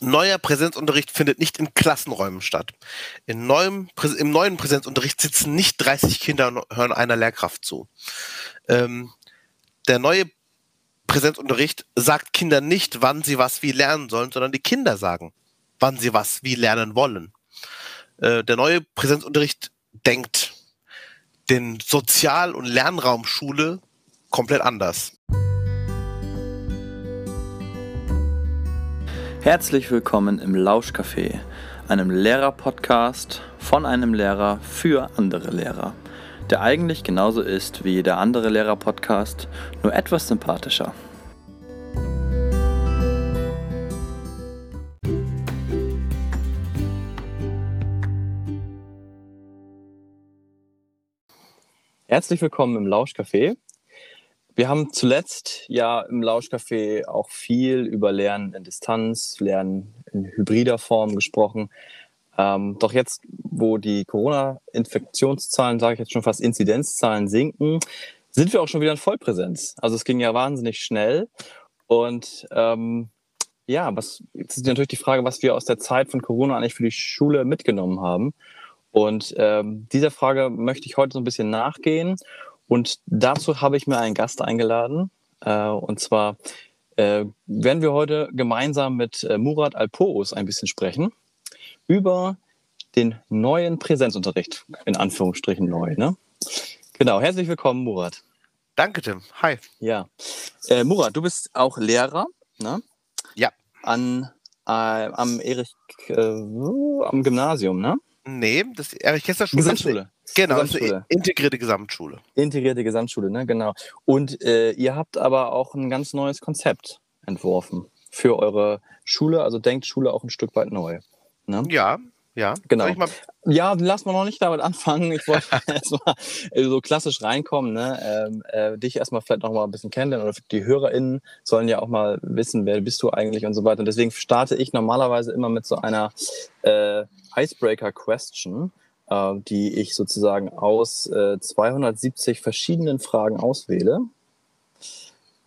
neuer Präsenzunterricht findet nicht in Klassenräumen statt. In neuem, Im neuen Präsenzunterricht sitzen nicht 30 Kinder und hören einer Lehrkraft zu. Ähm, der neue Präsenzunterricht sagt Kindern nicht, wann sie was wie lernen sollen, sondern die Kinder sagen, wann sie was wie lernen wollen. Äh, der neue Präsenzunterricht denkt den Sozial- und Lernraum Schule komplett anders. Herzlich willkommen im Lauschcafé, einem Lehrer-Podcast von einem Lehrer für andere Lehrer, der eigentlich genauso ist wie jeder andere Lehrer-Podcast, nur etwas sympathischer. Herzlich willkommen im Lauschcafé. Wir haben zuletzt ja im Lauschcafé auch viel über Lernen in Distanz, Lernen in hybrider Form gesprochen. Ähm, doch jetzt, wo die Corona-Infektionszahlen, sage ich jetzt schon fast Inzidenzzahlen sinken, sind wir auch schon wieder in Vollpräsenz. Also es ging ja wahnsinnig schnell. Und ähm, ja, was jetzt ist natürlich die Frage, was wir aus der Zeit von Corona eigentlich für die Schule mitgenommen haben. Und ähm, dieser Frage möchte ich heute so ein bisschen nachgehen und dazu habe ich mir einen Gast eingeladen. Äh, und zwar äh, werden wir heute gemeinsam mit äh, Murat Alpoos ein bisschen sprechen über den neuen Präsenzunterricht, in Anführungsstrichen neu. Ne? Genau, herzlich willkommen, Murat. Danke, Tim. Hi. Ja. Äh, Murat, du bist auch Lehrer, ne? Ja. An, äh, am Erich, äh, am Gymnasium, ne? Nee, das Erich Kästner Schule. Gesamtschule. Genau, Gesamtschule. integrierte Gesamtschule. Integrierte Gesamtschule, ne, genau. Und äh, ihr habt aber auch ein ganz neues Konzept entworfen für eure Schule, also denkt Schule auch ein Stück weit neu. Ne? Ja, ja, genau. Ja, lass mal noch nicht damit anfangen. Ich wollte erstmal so klassisch reinkommen, ne? Ähm, äh, dich erstmal vielleicht noch mal ein bisschen kennenlernen oder die HörerInnen sollen ja auch mal wissen, wer bist du eigentlich und so weiter. Und deswegen starte ich normalerweise immer mit so einer äh, Icebreaker-Question, äh, die ich sozusagen aus äh, 270 verschiedenen Fragen auswähle.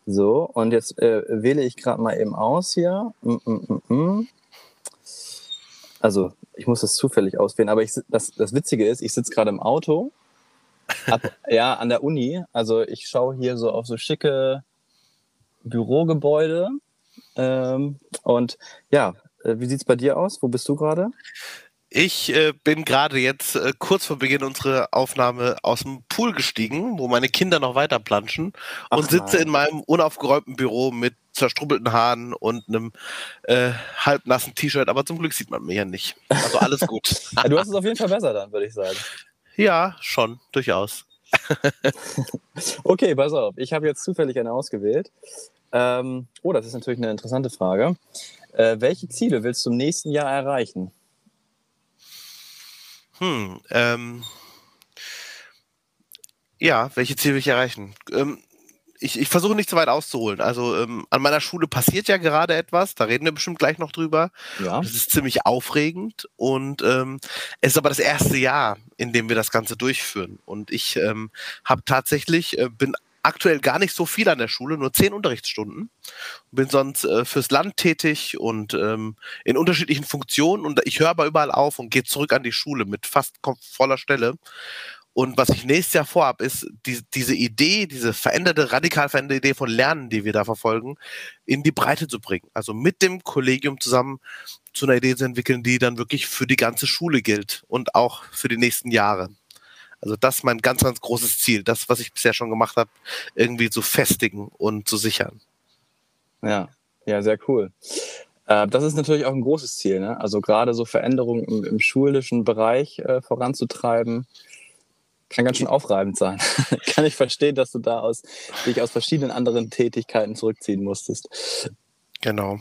So, und jetzt äh, wähle ich gerade mal eben aus hier. Mm, mm, mm, mm. Also, ich muss das zufällig auswählen, aber ich, das, das Witzige ist, ich sitze gerade im Auto, ab, ja, an der Uni. Also, ich schaue hier so auf so schicke Bürogebäude. Ähm, und ja, äh, wie sieht es bei dir aus? Wo bist du gerade? Ich äh, bin gerade jetzt äh, kurz vor Beginn unserer Aufnahme aus dem Pool gestiegen, wo meine Kinder noch weiter planschen Ach und sitze nein. in meinem unaufgeräumten Büro mit zerstrubbelten Haaren und einem äh, halbnassen T-Shirt, aber zum Glück sieht man mich ja nicht. Also alles gut. du hast es auf jeden Fall besser dann, würde ich sagen. Ja, schon, durchaus. okay, pass auf. Ich habe jetzt zufällig eine ausgewählt. Ähm, oh, das ist natürlich eine interessante Frage. Äh, welche Ziele willst du im nächsten Jahr erreichen? Hm, ähm, ja, welche Ziele will ich erreichen? Ähm, ich, ich versuche nicht zu weit auszuholen. Also ähm, an meiner Schule passiert ja gerade etwas, da reden wir bestimmt gleich noch drüber. Ja. Das ist ziemlich aufregend und ähm, es ist aber das erste Jahr, in dem wir das Ganze durchführen. Und ich ähm, habe tatsächlich, äh, bin aktuell gar nicht so viel an der Schule, nur zehn Unterrichtsstunden. Bin sonst äh, fürs Land tätig und ähm, in unterschiedlichen Funktionen und ich höre aber überall auf und gehe zurück an die Schule mit fast voller Stelle. Und was ich nächstes Jahr vorhabe, ist die, diese Idee, diese veränderte, radikal veränderte Idee von Lernen, die wir da verfolgen, in die Breite zu bringen. Also mit dem Kollegium zusammen zu einer Idee zu entwickeln, die dann wirklich für die ganze Schule gilt und auch für die nächsten Jahre. Also das ist mein ganz, ganz großes Ziel, das, was ich bisher schon gemacht habe, irgendwie zu festigen und zu sichern. Ja, ja, sehr cool. Äh, das ist natürlich auch ein großes Ziel, ne? Also gerade so Veränderungen im, im schulischen Bereich äh, voranzutreiben, kann ganz schön aufreibend sein. kann ich verstehen, dass du da aus, dich aus verschiedenen anderen Tätigkeiten zurückziehen musstest. Genau.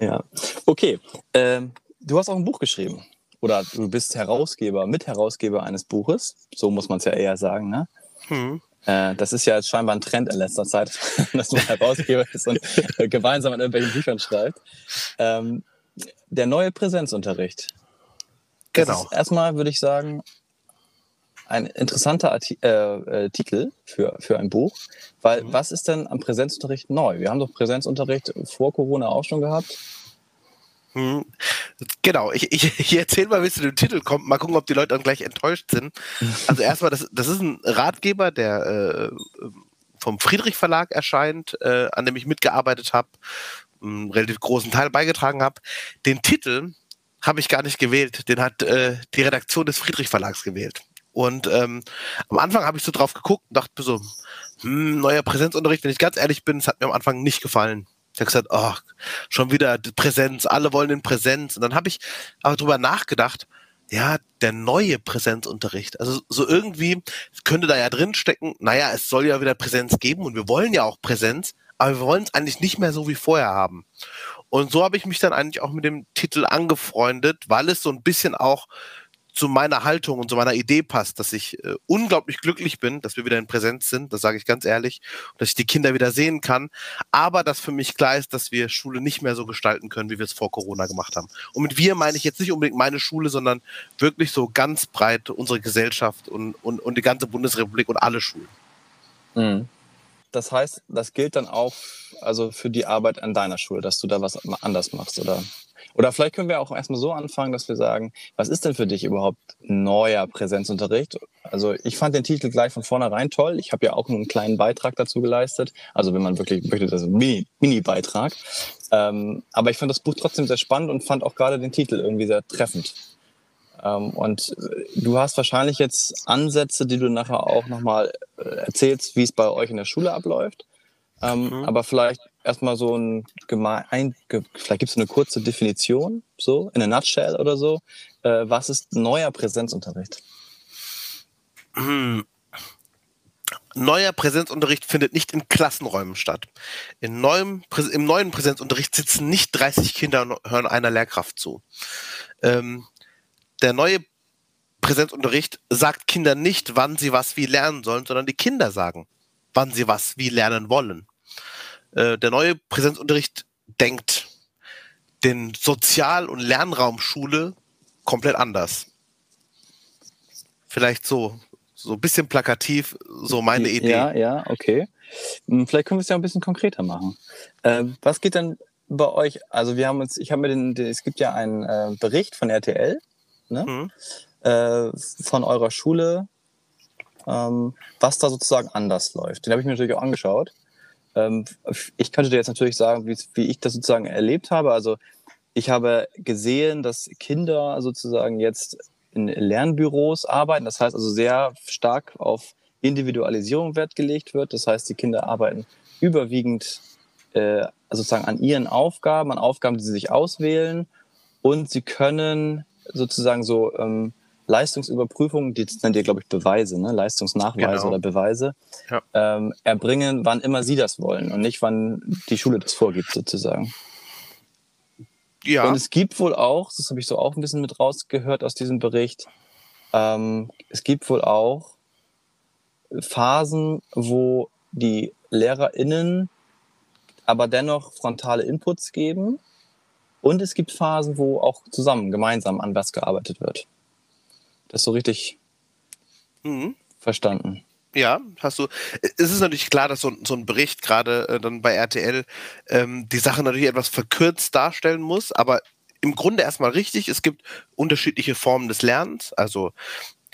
Ja. Okay. Ähm, du hast auch ein Buch geschrieben oder du bist Herausgeber, Mitherausgeber eines Buches, so muss man es ja eher sagen, ne? Hm. Äh, das ist ja scheinbar ein Trend in letzter Zeit, dass man Herausgeber ist und äh, gemeinsam an irgendwelchen Büchern schreibt. Ähm, der neue Präsenzunterricht. Genau. Das erstmal, würde ich sagen, ein interessanter Arti äh, äh, Titel für, für ein Buch, weil mhm. was ist denn am Präsenzunterricht neu? Wir haben doch Präsenzunterricht vor Corona auch schon gehabt. Hm. Genau, ich, ich, ich erzähle mal, wie es zu dem Titel kommt. Mal gucken, ob die Leute dann gleich enttäuscht sind. Also erstmal, das, das ist ein Ratgeber, der äh, vom Friedrich Verlag erscheint, äh, an dem ich mitgearbeitet habe, einen relativ großen Teil beigetragen habe. Den Titel habe ich gar nicht gewählt. Den hat äh, die Redaktion des Friedrich Verlags gewählt. Und ähm, am Anfang habe ich so drauf geguckt und dachte so, hm, neuer Präsenzunterricht, wenn ich ganz ehrlich bin, es hat mir am Anfang nicht gefallen. Ich habe gesagt, oh, schon wieder Präsenz, alle wollen den Präsenz. Und dann habe ich aber drüber nachgedacht, ja, der neue Präsenzunterricht. Also so irgendwie könnte da ja drin stecken, naja, es soll ja wieder Präsenz geben und wir wollen ja auch Präsenz, aber wir wollen es eigentlich nicht mehr so wie vorher haben. Und so habe ich mich dann eigentlich auch mit dem Titel angefreundet, weil es so ein bisschen auch zu meiner Haltung und zu meiner Idee passt, dass ich äh, unglaublich glücklich bin, dass wir wieder in Präsenz sind, das sage ich ganz ehrlich, dass ich die Kinder wieder sehen kann, aber dass für mich klar ist, dass wir Schule nicht mehr so gestalten können, wie wir es vor Corona gemacht haben. Und mit wir meine ich jetzt nicht unbedingt meine Schule, sondern wirklich so ganz breit unsere Gesellschaft und, und, und die ganze Bundesrepublik und alle Schulen. Mhm. Das heißt, das gilt dann auch also für die Arbeit an deiner Schule, dass du da was anders machst, oder? Oder vielleicht können wir auch erstmal so anfangen, dass wir sagen, was ist denn für dich überhaupt neuer Präsenzunterricht? Also ich fand den Titel gleich von vornherein toll. Ich habe ja auch einen kleinen Beitrag dazu geleistet. Also wenn man wirklich möchte, das ist ein Mini-Beitrag. ähm, aber ich fand das Buch trotzdem sehr spannend und fand auch gerade den Titel irgendwie sehr treffend. Ähm, und du hast wahrscheinlich jetzt Ansätze, die du nachher auch nochmal äh, erzählst, wie es bei euch in der Schule abläuft. Ähm, mhm. Aber vielleicht erstmal so ein, ein vielleicht gibt es eine kurze Definition, so in a nutshell oder so. Äh, was ist neuer Präsenzunterricht? Hm. Neuer Präsenzunterricht findet nicht in Klassenräumen statt. In neuem, Im neuen Präsenzunterricht sitzen nicht 30 Kinder und hören einer Lehrkraft zu. Ähm, der neue Präsenzunterricht sagt Kindern nicht, wann sie was wie lernen sollen, sondern die Kinder sagen, wann sie was wie lernen wollen. Äh, der neue Präsenzunterricht denkt den Sozial- und Lernraum Schule komplett anders. Vielleicht so, so ein bisschen plakativ, so meine Idee. Ja, ja, okay. Hm, vielleicht können wir es ja ein bisschen konkreter machen. Äh, was geht denn bei euch? Also wir haben uns, ich habe mir den, den, es gibt ja einen äh, Bericht von RTL, ne? Mhm. Äh, von eurer Schule, ähm, was da sozusagen anders läuft. Den habe ich mir natürlich auch angeschaut. Ähm, ich könnte dir jetzt natürlich sagen, wie, wie ich das sozusagen erlebt habe. Also ich habe gesehen, dass Kinder sozusagen jetzt in Lernbüros arbeiten. Das heißt also sehr stark auf Individualisierung Wert gelegt wird. Das heißt, die Kinder arbeiten überwiegend äh, sozusagen an ihren Aufgaben, an Aufgaben, die sie sich auswählen. Und sie können sozusagen so ähm, Leistungsüberprüfungen, die nennt ihr, glaube ich, Beweise, ne? Leistungsnachweise genau. oder Beweise, ja. ähm, erbringen, wann immer sie das wollen und nicht, wann die Schule das vorgibt, sozusagen. Ja. Und es gibt wohl auch, das habe ich so auch ein bisschen mit rausgehört aus diesem Bericht, ähm, es gibt wohl auch Phasen, wo die LehrerInnen aber dennoch frontale Inputs geben. Und es gibt Phasen, wo auch zusammen, gemeinsam an was gearbeitet wird das so richtig mhm. verstanden. Ja, hast du. Es ist natürlich klar, dass so, so ein Bericht gerade äh, dann bei RTL ähm, die Sache natürlich etwas verkürzt darstellen muss, aber im Grunde erstmal richtig. Es gibt unterschiedliche Formen des Lernens, also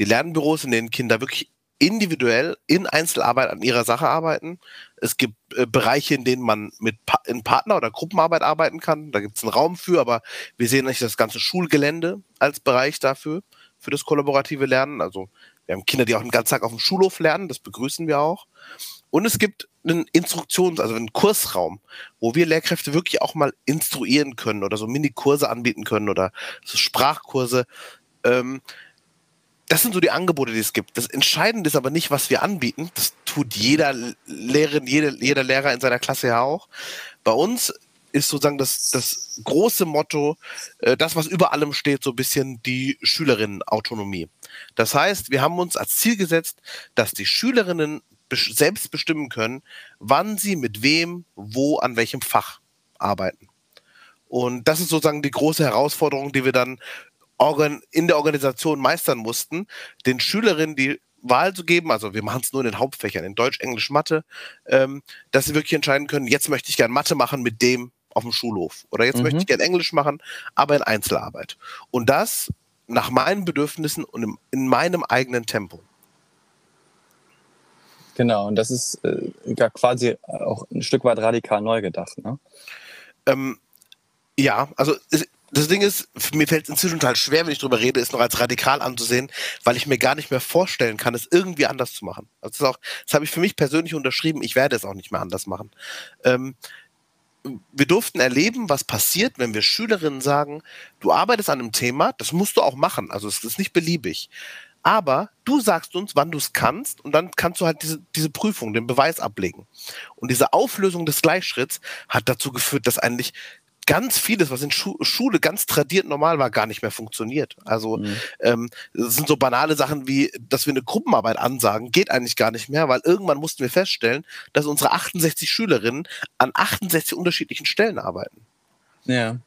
die Lernbüros, in denen Kinder wirklich individuell in Einzelarbeit an ihrer Sache arbeiten. Es gibt äh, Bereiche, in denen man mit pa in Partner- oder Gruppenarbeit arbeiten kann. Da gibt es einen Raum für, aber wir sehen nicht das ganze Schulgelände als Bereich dafür für das kollaborative Lernen. Also wir haben Kinder, die auch den ganzen Tag auf dem Schulhof lernen, das begrüßen wir auch. Und es gibt einen Instruktions-, also einen Kursraum, wo wir Lehrkräfte wirklich auch mal instruieren können oder so Mini-Kurse anbieten können oder so Sprachkurse. Ähm, das sind so die Angebote, die es gibt. Das Entscheidende ist aber nicht, was wir anbieten. Das tut jeder Lehrerin, jeder, jeder Lehrer in seiner Klasse ja auch. Bei uns ist sozusagen das, das große Motto, äh, das, was über allem steht, so ein bisschen die Schülerinnenautonomie. Das heißt, wir haben uns als Ziel gesetzt, dass die Schülerinnen selbst bestimmen können, wann sie mit wem, wo, an welchem Fach arbeiten. Und das ist sozusagen die große Herausforderung, die wir dann in der Organisation meistern mussten, den Schülerinnen die Wahl zu geben, also wir machen es nur in den Hauptfächern, in Deutsch, Englisch, Mathe, ähm, dass sie wirklich entscheiden können, jetzt möchte ich gerne Mathe machen mit dem auf dem Schulhof. Oder jetzt mhm. möchte ich gerne Englisch machen, aber in Einzelarbeit. Und das nach meinen Bedürfnissen und im, in meinem eigenen Tempo. Genau, und das ist äh, ja quasi auch ein Stück weit radikal neu gedacht. Ne? Ähm, ja, also es, das Ding ist, mir fällt es inzwischen total schwer, wenn ich drüber rede, es noch als radikal anzusehen, weil ich mir gar nicht mehr vorstellen kann, es irgendwie anders zu machen. Also das, auch, das habe ich für mich persönlich unterschrieben, ich werde es auch nicht mehr anders machen. Ähm, wir durften erleben, was passiert, wenn wir Schülerinnen sagen, du arbeitest an einem Thema, das musst du auch machen, also es ist nicht beliebig. Aber du sagst uns, wann du es kannst, und dann kannst du halt diese, diese Prüfung, den Beweis ablegen. Und diese Auflösung des Gleichschritts hat dazu geführt, dass eigentlich ganz vieles, was in Schu Schule ganz tradiert normal war, gar nicht mehr funktioniert. Also mhm. ähm, das sind so banale Sachen wie, dass wir eine Gruppenarbeit ansagen, geht eigentlich gar nicht mehr, weil irgendwann mussten wir feststellen, dass unsere 68 Schülerinnen an 68 unterschiedlichen Stellen arbeiten. Ja.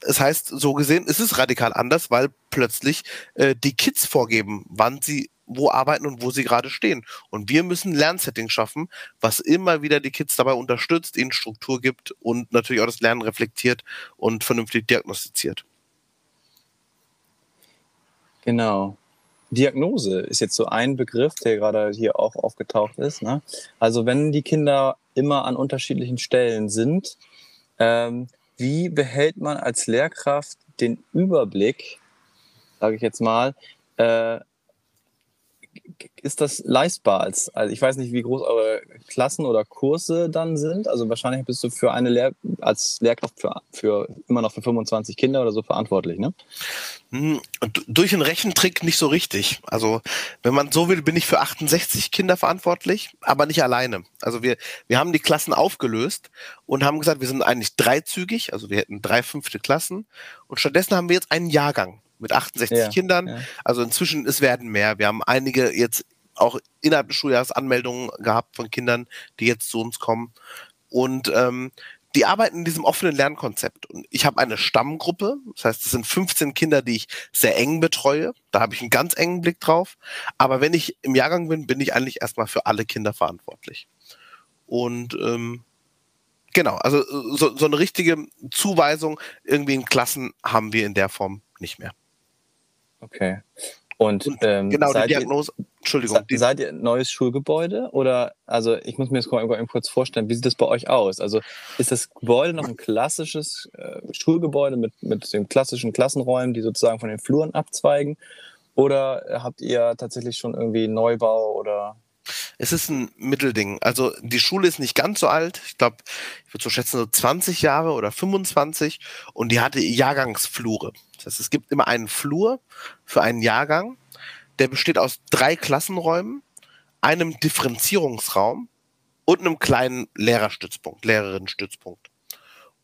Das heißt, so gesehen ist es radikal anders, weil plötzlich äh, die Kids vorgeben, wann sie wo arbeiten und wo sie gerade stehen. Und wir müssen Lernsetting schaffen, was immer wieder die Kids dabei unterstützt, ihnen Struktur gibt und natürlich auch das Lernen reflektiert und vernünftig diagnostiziert. Genau. Diagnose ist jetzt so ein Begriff, der gerade hier auch aufgetaucht ist. Ne? Also wenn die Kinder immer an unterschiedlichen Stellen sind, ähm, wie behält man als Lehrkraft den Überblick, sage ich jetzt mal, äh, ist das leistbar? Als, also ich weiß nicht, wie groß eure Klassen oder Kurse dann sind. Also wahrscheinlich bist du für eine Lehr als Lehrkraft für, für immer noch für 25 Kinder oder so verantwortlich, ne? Hm, durch einen Rechentrick nicht so richtig. Also wenn man so will, bin ich für 68 Kinder verantwortlich, aber nicht alleine. Also wir, wir haben die Klassen aufgelöst und haben gesagt, wir sind eigentlich dreizügig, also wir hätten drei fünfte Klassen und stattdessen haben wir jetzt einen Jahrgang mit 68 ja, Kindern. Ja. Also inzwischen, es werden mehr. Wir haben einige jetzt auch innerhalb des Schuljahres Anmeldungen gehabt von Kindern, die jetzt zu uns kommen. Und ähm, die arbeiten in diesem offenen Lernkonzept. Und ich habe eine Stammgruppe, das heißt, es sind 15 Kinder, die ich sehr eng betreue. Da habe ich einen ganz engen Blick drauf. Aber wenn ich im Jahrgang bin, bin ich eigentlich erstmal für alle Kinder verantwortlich. Und ähm, genau, also so, so eine richtige Zuweisung irgendwie in Klassen haben wir in der Form nicht mehr. Okay. Und, und ähm, genau, die Diagnose, ihr, Entschuldigung. Die, seid ihr ein neues Schulgebäude oder, also ich muss mir das mal kurz vorstellen, wie sieht das bei euch aus? Also ist das Gebäude noch ein klassisches äh, Schulgebäude mit, mit den klassischen Klassenräumen, die sozusagen von den Fluren abzweigen? Oder habt ihr tatsächlich schon irgendwie Neubau oder es ist ein Mittelding. Also die Schule ist nicht ganz so alt. Ich glaube, ich würde so schätzen, so 20 Jahre oder 25. Und die hatte Jahrgangsflure. Das heißt, es gibt immer einen Flur für einen Jahrgang. Der besteht aus drei Klassenräumen, einem Differenzierungsraum und einem kleinen Lehrerstützpunkt, Lehrerinnenstützpunkt.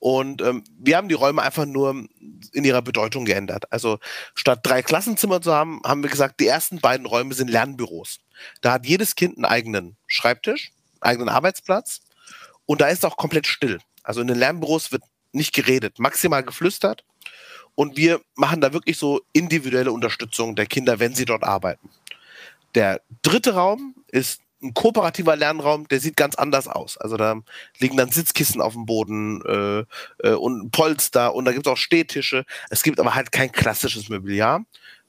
Und ähm, wir haben die Räume einfach nur in ihrer Bedeutung geändert. Also statt drei Klassenzimmer zu haben, haben wir gesagt, die ersten beiden Räume sind Lernbüros. Da hat jedes Kind einen eigenen Schreibtisch, eigenen Arbeitsplatz und da ist auch komplett still. Also in den Lernbüros wird nicht geredet, maximal geflüstert. Und wir machen da wirklich so individuelle Unterstützung der Kinder, wenn sie dort arbeiten. Der dritte Raum ist ein kooperativer Lernraum, der sieht ganz anders aus. Also da liegen dann Sitzkissen auf dem Boden äh, äh, und Polster und da gibt es auch Stehtische. Es gibt aber halt kein klassisches Mobiliar.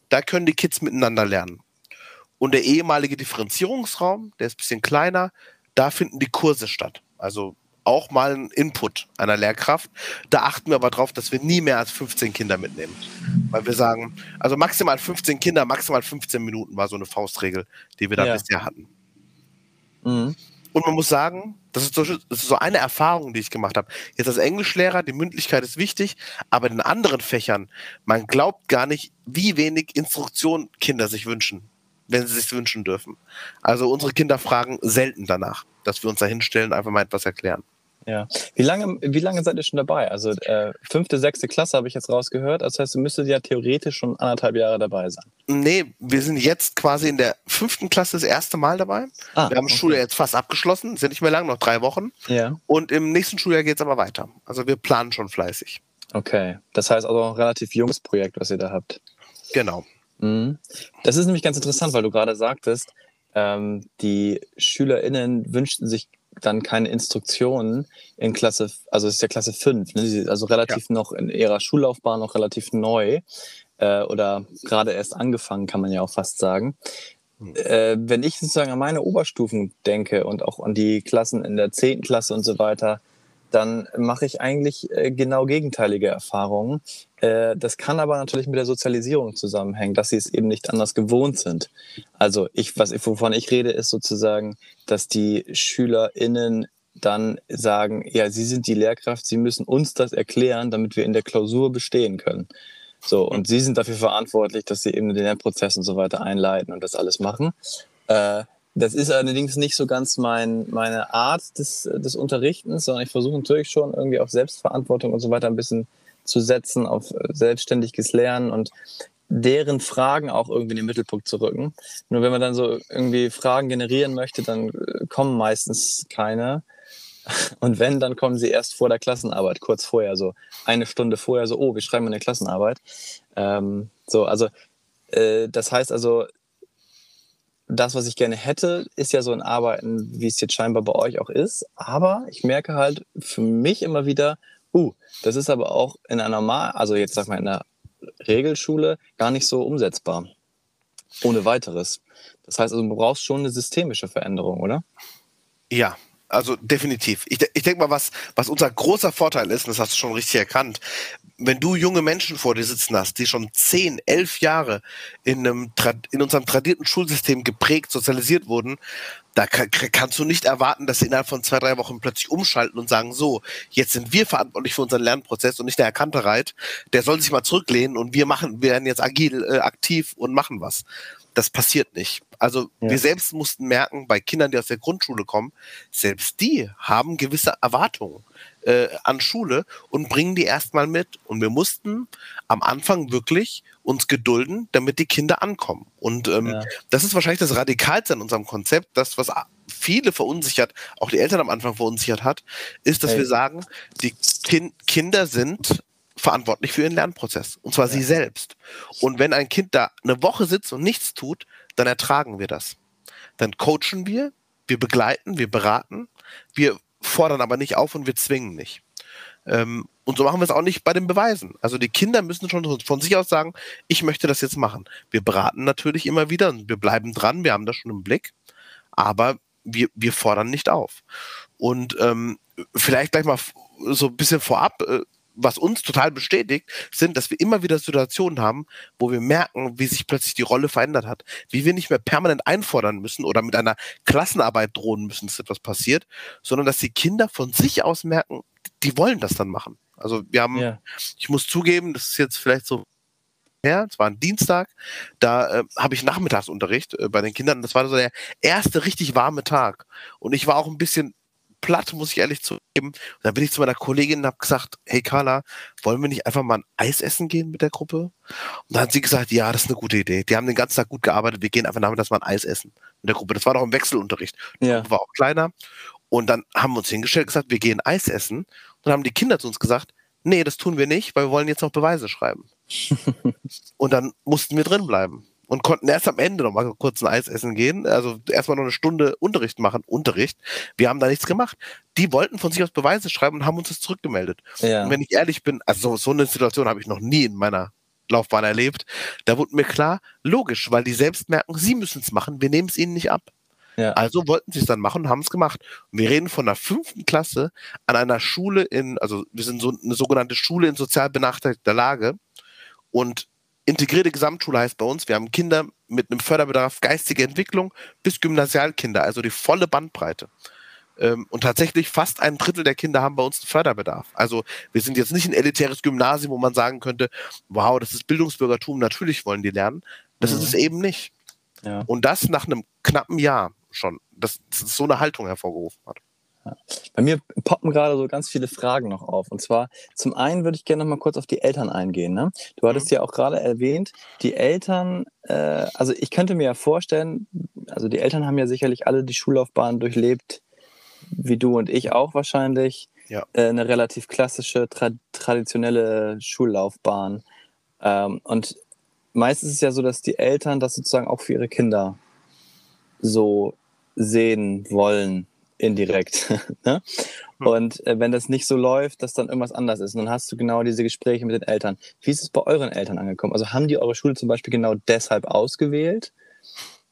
Da können die Kids miteinander lernen. Und der ehemalige Differenzierungsraum, der ist ein bisschen kleiner, da finden die Kurse statt. Also auch mal ein Input einer Lehrkraft. Da achten wir aber drauf, dass wir nie mehr als 15 Kinder mitnehmen. Weil wir sagen, also maximal 15 Kinder, maximal 15 Minuten war so eine Faustregel, die wir da ja. bisher hatten. Mhm. Und man muss sagen, das ist, so, das ist, so, eine Erfahrung, die ich gemacht habe. Jetzt als Englischlehrer, die Mündlichkeit ist wichtig, aber in anderen Fächern, man glaubt gar nicht, wie wenig Instruktion Kinder sich wünschen, wenn sie sich wünschen dürfen. Also unsere Kinder fragen selten danach, dass wir uns da hinstellen einfach mal etwas erklären. Ja. Wie lange, wie lange seid ihr schon dabei? Also äh, fünfte, sechste Klasse habe ich jetzt rausgehört. Das heißt, du müsstet ja theoretisch schon anderthalb Jahre dabei sein. Nee, wir sind jetzt quasi in der fünften Klasse das erste Mal dabei. Ah, wir haben okay. Schule jetzt fast abgeschlossen, sind nicht mehr lang, noch drei Wochen. Ja. Und im nächsten Schuljahr geht es aber weiter. Also wir planen schon fleißig. Okay. Das heißt also ein relativ junges Projekt, was ihr da habt. Genau. Mhm. Das ist nämlich ganz interessant, weil du gerade sagtest, ähm, die SchülerInnen wünschten sich dann keine Instruktionen in Klasse, also es ist ja Klasse 5, ne? also relativ ja. noch in ihrer Schullaufbahn noch relativ neu äh, oder gerade erst angefangen, kann man ja auch fast sagen. Hm. Äh, wenn ich sozusagen an meine Oberstufen denke und auch an die Klassen in der 10. Klasse und so weiter, dann mache ich eigentlich äh, genau gegenteilige Erfahrungen. Äh, das kann aber natürlich mit der Sozialisierung zusammenhängen, dass sie es eben nicht anders gewohnt sind. Also ich, was, wovon ich rede, ist sozusagen, dass die SchülerInnen dann sagen, ja, sie sind die Lehrkraft, sie müssen uns das erklären, damit wir in der Klausur bestehen können. So, und sie sind dafür verantwortlich, dass sie eben den Lernprozess und so weiter einleiten und das alles machen. Äh, das ist allerdings nicht so ganz mein, meine Art des, des Unterrichtens, sondern ich versuche natürlich schon irgendwie auf Selbstverantwortung und so weiter ein bisschen zu setzen, auf selbstständiges Lernen und deren Fragen auch irgendwie in den Mittelpunkt zu rücken. Nur wenn man dann so irgendwie Fragen generieren möchte, dann äh, kommen meistens keine. Und wenn, dann kommen sie erst vor der Klassenarbeit, kurz vorher, so eine Stunde vorher, so, oh, wir schreiben eine Klassenarbeit. Ähm, so, also, äh, das heißt also, das, was ich gerne hätte, ist ja so ein Arbeiten, wie es jetzt scheinbar bei euch auch ist. Aber ich merke halt für mich immer wieder, uh, das ist aber auch in einer normal, also jetzt sag mal in einer Regelschule gar nicht so umsetzbar. Ohne weiteres. Das heißt also, du brauchst schon eine systemische Veränderung, oder? Ja, also definitiv. Ich, ich denke mal, was, was unser großer Vorteil ist, und das hast du schon richtig erkannt, wenn du junge Menschen vor dir sitzen hast, die schon zehn, elf Jahre in, einem, in unserem tradierten Schulsystem geprägt, sozialisiert wurden, da kann, kannst du nicht erwarten, dass sie innerhalb von zwei, drei Wochen plötzlich umschalten und sagen, so, jetzt sind wir verantwortlich für unseren Lernprozess und nicht der Herr Kantereit, der soll sich mal zurücklehnen und wir machen, wir werden jetzt agil, äh, aktiv und machen was. Das passiert nicht. Also ja. wir selbst mussten merken, bei Kindern, die aus der Grundschule kommen, selbst die haben gewisse Erwartungen äh, an Schule und bringen die erstmal mit. Und wir mussten am Anfang wirklich uns gedulden, damit die Kinder ankommen. Und ähm, ja. das ist wahrscheinlich das Radikalste an unserem Konzept, das, was viele verunsichert, auch die Eltern am Anfang verunsichert hat, ist, dass hey. wir sagen, die kind Kinder sind verantwortlich für ihren Lernprozess. Und zwar ja. sie selbst. Und wenn ein Kind da eine Woche sitzt und nichts tut, dann ertragen wir das. Dann coachen wir, wir begleiten, wir beraten, wir fordern aber nicht auf und wir zwingen nicht. Ähm, und so machen wir es auch nicht bei den Beweisen. Also die Kinder müssen schon von sich aus sagen, ich möchte das jetzt machen. Wir beraten natürlich immer wieder und wir bleiben dran, wir haben das schon im Blick, aber wir, wir fordern nicht auf. Und ähm, vielleicht gleich mal so ein bisschen vorab, äh, was uns total bestätigt, sind, dass wir immer wieder Situationen haben, wo wir merken, wie sich plötzlich die Rolle verändert hat. Wie wir nicht mehr permanent einfordern müssen oder mit einer Klassenarbeit drohen müssen, dass etwas passiert, sondern dass die Kinder von sich aus merken, die wollen das dann machen. Also wir haben, ja. ich muss zugeben, das ist jetzt vielleicht so her, es war ein Dienstag, da äh, habe ich Nachmittagsunterricht äh, bei den Kindern. Das war so der erste richtig warme Tag. Und ich war auch ein bisschen platt, muss ich ehrlich zugeben. Und dann bin ich zu meiner Kollegin und habe gesagt, hey Carla, wollen wir nicht einfach mal ein Eis essen gehen mit der Gruppe? Und dann hat sie gesagt, ja, das ist eine gute Idee. Die haben den ganzen Tag gut gearbeitet, wir gehen einfach nachmittags mal ein Eis essen mit der Gruppe. Das war doch im Wechselunterricht. Die ja. Gruppe war auch kleiner. Und dann haben wir uns hingestellt und gesagt, wir gehen Eis essen. Und dann haben die Kinder zu uns gesagt, nee, das tun wir nicht, weil wir wollen jetzt noch Beweise schreiben. und dann mussten wir drin bleiben und konnten erst am Ende noch mal kurz ein Eis essen gehen. Also erstmal noch eine Stunde Unterricht machen. Unterricht. Wir haben da nichts gemacht. Die wollten von sich aus Beweise schreiben und haben uns das zurückgemeldet. Ja. Und wenn ich ehrlich bin, also so eine Situation habe ich noch nie in meiner Laufbahn erlebt. Da wurde mir klar, logisch, weil die selbst merken, sie müssen es machen, wir nehmen es ihnen nicht ab. Ja. Also wollten sie es dann machen und haben es gemacht. Und wir reden von der fünften Klasse an einer Schule in, also wir sind so eine sogenannte Schule in sozial benachteiligter Lage. Und integrierte Gesamtschule heißt bei uns, wir haben Kinder mit einem Förderbedarf geistige Entwicklung bis Gymnasialkinder, also die volle Bandbreite. Ähm, und tatsächlich fast ein Drittel der Kinder haben bei uns einen Förderbedarf. Also wir sind jetzt nicht ein elitäres Gymnasium, wo man sagen könnte, wow, das ist Bildungsbürgertum, natürlich wollen die lernen. Das mhm. ist es eben nicht. Ja. Und das nach einem knappen Jahr schon, dass das so eine Haltung hervorgerufen hat. Ja. Bei mir poppen gerade so ganz viele Fragen noch auf. Und zwar, zum einen würde ich gerne noch mal kurz auf die Eltern eingehen. Ne? Du hattest mhm. ja auch gerade erwähnt, die Eltern, äh, also ich könnte mir ja vorstellen, also die Eltern haben ja sicherlich alle die Schullaufbahn durchlebt, wie du und ich auch wahrscheinlich. Ja. Äh, eine relativ klassische, tra traditionelle Schullaufbahn. Ähm, und meistens ist es ja so, dass die Eltern das sozusagen auch für ihre Kinder so sehen wollen indirekt. ne? Hm. Und äh, wenn das nicht so läuft, dass dann irgendwas anders ist. Und dann hast du genau diese Gespräche mit den Eltern. Wie ist es bei euren Eltern angekommen? Also haben die eure Schule zum Beispiel genau deshalb ausgewählt?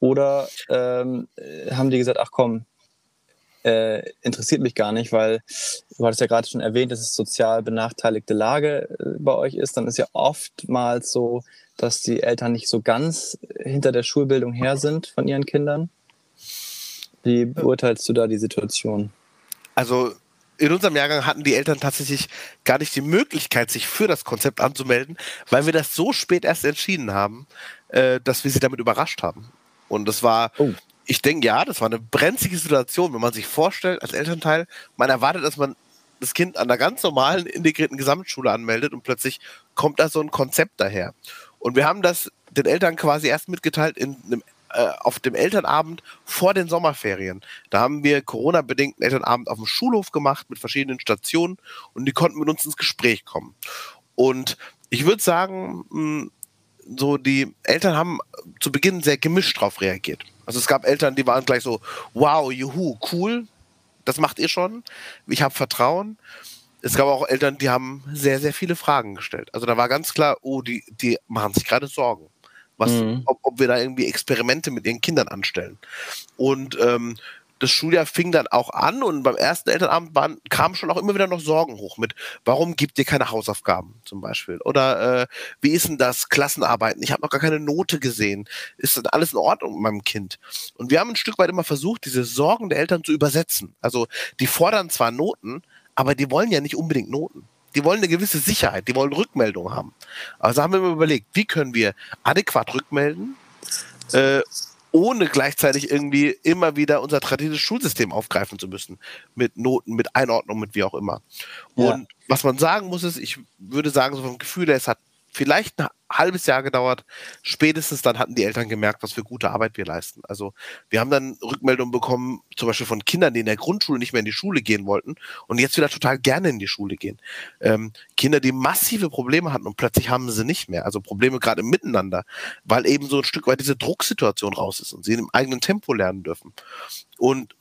Oder ähm, äh, haben die gesagt, ach komm, äh, interessiert mich gar nicht, weil du hattest ja gerade schon erwähnt, dass es sozial benachteiligte Lage äh, bei euch ist. Dann ist ja oftmals so, dass die Eltern nicht so ganz hinter der Schulbildung her sind von ihren Kindern. Wie beurteilst du da die Situation? Also in unserem Jahrgang hatten die Eltern tatsächlich gar nicht die Möglichkeit, sich für das Konzept anzumelden, weil wir das so spät erst entschieden haben, äh, dass wir sie damit überrascht haben. Und das war, oh. ich denke, ja, das war eine brenzlige Situation, wenn man sich vorstellt, als Elternteil, man erwartet, dass man das Kind an einer ganz normalen integrierten Gesamtschule anmeldet und plötzlich kommt da so ein Konzept daher. Und wir haben das den Eltern quasi erst mitgeteilt in einem äh, auf dem Elternabend vor den Sommerferien. Da haben wir Corona-bedingt einen Elternabend auf dem Schulhof gemacht mit verschiedenen Stationen und die konnten mit uns ins Gespräch kommen. Und ich würde sagen, hm, so die Eltern haben zu Beginn sehr gemischt darauf reagiert. Also es gab Eltern, die waren gleich so, wow, juhu, cool, das macht ihr schon, ich habe Vertrauen. Es gab auch Eltern, die haben sehr, sehr viele Fragen gestellt. Also da war ganz klar, oh, die, die machen sich gerade Sorgen was, mhm. ob, ob wir da irgendwie Experimente mit ihren Kindern anstellen. Und ähm, das Schuljahr fing dann auch an und beim ersten Elternabend waren, kamen schon auch immer wieder noch Sorgen hoch mit, warum gibt ihr keine Hausaufgaben zum Beispiel? Oder äh, wie ist denn das Klassenarbeiten? Ich habe noch gar keine Note gesehen. Ist das alles in Ordnung mit meinem Kind? Und wir haben ein Stück weit immer versucht, diese Sorgen der Eltern zu übersetzen. Also die fordern zwar Noten, aber die wollen ja nicht unbedingt Noten die wollen eine gewisse Sicherheit, die wollen Rückmeldung haben. Also haben wir mir überlegt, wie können wir adäquat rückmelden, äh, ohne gleichzeitig irgendwie immer wieder unser traditionelles Schulsystem aufgreifen zu müssen. Mit Noten, mit Einordnung, mit wie auch immer. Ja. Und was man sagen muss, ist, ich würde sagen, so vom Gefühl her, es hat vielleicht ein halbes Jahr gedauert. Spätestens dann hatten die Eltern gemerkt, was für gute Arbeit wir leisten. Also wir haben dann Rückmeldungen bekommen, zum Beispiel von Kindern, die in der Grundschule nicht mehr in die Schule gehen wollten und jetzt wieder total gerne in die Schule gehen. Ähm, Kinder, die massive Probleme hatten und plötzlich haben sie nicht mehr. Also Probleme gerade im Miteinander, weil eben so ein Stück weit diese Drucksituation raus ist und sie im eigenen Tempo lernen dürfen. Und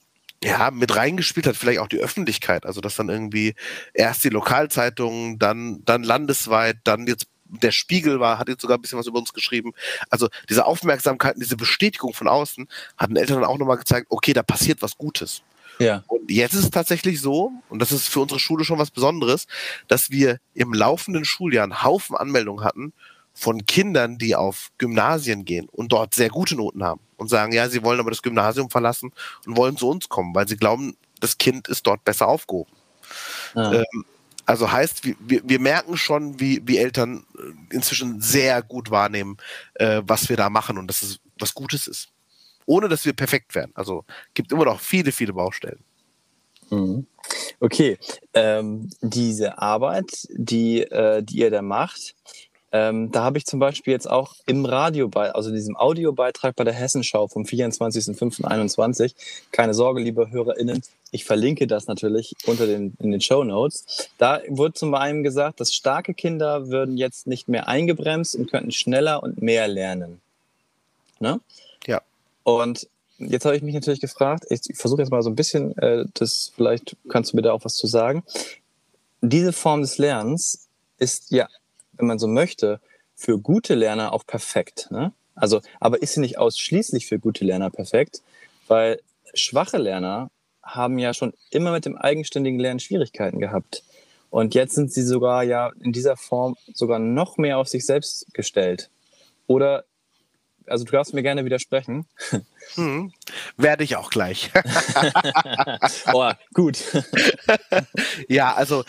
ja, mit reingespielt hat vielleicht auch die Öffentlichkeit. Also, dass dann irgendwie erst die Lokalzeitungen, dann, dann landesweit, dann jetzt der Spiegel war, hat jetzt sogar ein bisschen was über uns geschrieben. Also diese Aufmerksamkeit, diese Bestätigung von außen hat den Eltern dann auch nochmal gezeigt, okay, da passiert was Gutes. Ja. Und jetzt ist es tatsächlich so, und das ist für unsere Schule schon was Besonderes, dass wir im laufenden Schuljahr einen Haufen Anmeldungen hatten von Kindern, die auf Gymnasien gehen und dort sehr gute Noten haben und sagen, ja, sie wollen aber das Gymnasium verlassen und wollen zu uns kommen, weil sie glauben, das Kind ist dort besser aufgehoben. Ja. Ähm, also heißt, wir, wir merken schon, wie, wie Eltern äh, inzwischen sehr gut wahrnehmen, äh, was wir da machen und dass es was Gutes ist. Ohne dass wir perfekt werden. Also gibt immer noch viele, viele Baustellen. Mhm. Okay, ähm, diese Arbeit, die, äh, die ihr da macht, ähm, da habe ich zum Beispiel jetzt auch im Radio, also diesem Audiobeitrag bei der Hessenschau vom 24.05.21, keine Sorge, liebe HörerInnen, ich verlinke das natürlich unter den, in den Show Notes. Da wurde zum einen gesagt, dass starke Kinder würden jetzt nicht mehr eingebremst und könnten schneller und mehr lernen. Ne? Ja. Und jetzt habe ich mich natürlich gefragt, ich versuche jetzt mal so ein bisschen, äh, das vielleicht kannst du mir da auch was zu sagen. Diese Form des Lernens ist ja wenn man so möchte, für gute Lerner auch perfekt. Ne? Also, aber ist sie nicht ausschließlich für gute Lerner perfekt, weil schwache Lerner haben ja schon immer mit dem eigenständigen Lernen Schwierigkeiten gehabt. Und jetzt sind sie sogar ja in dieser Form sogar noch mehr auf sich selbst gestellt. Oder, also du darfst mir gerne widersprechen. Hm, werde ich auch gleich. oh, gut. ja, also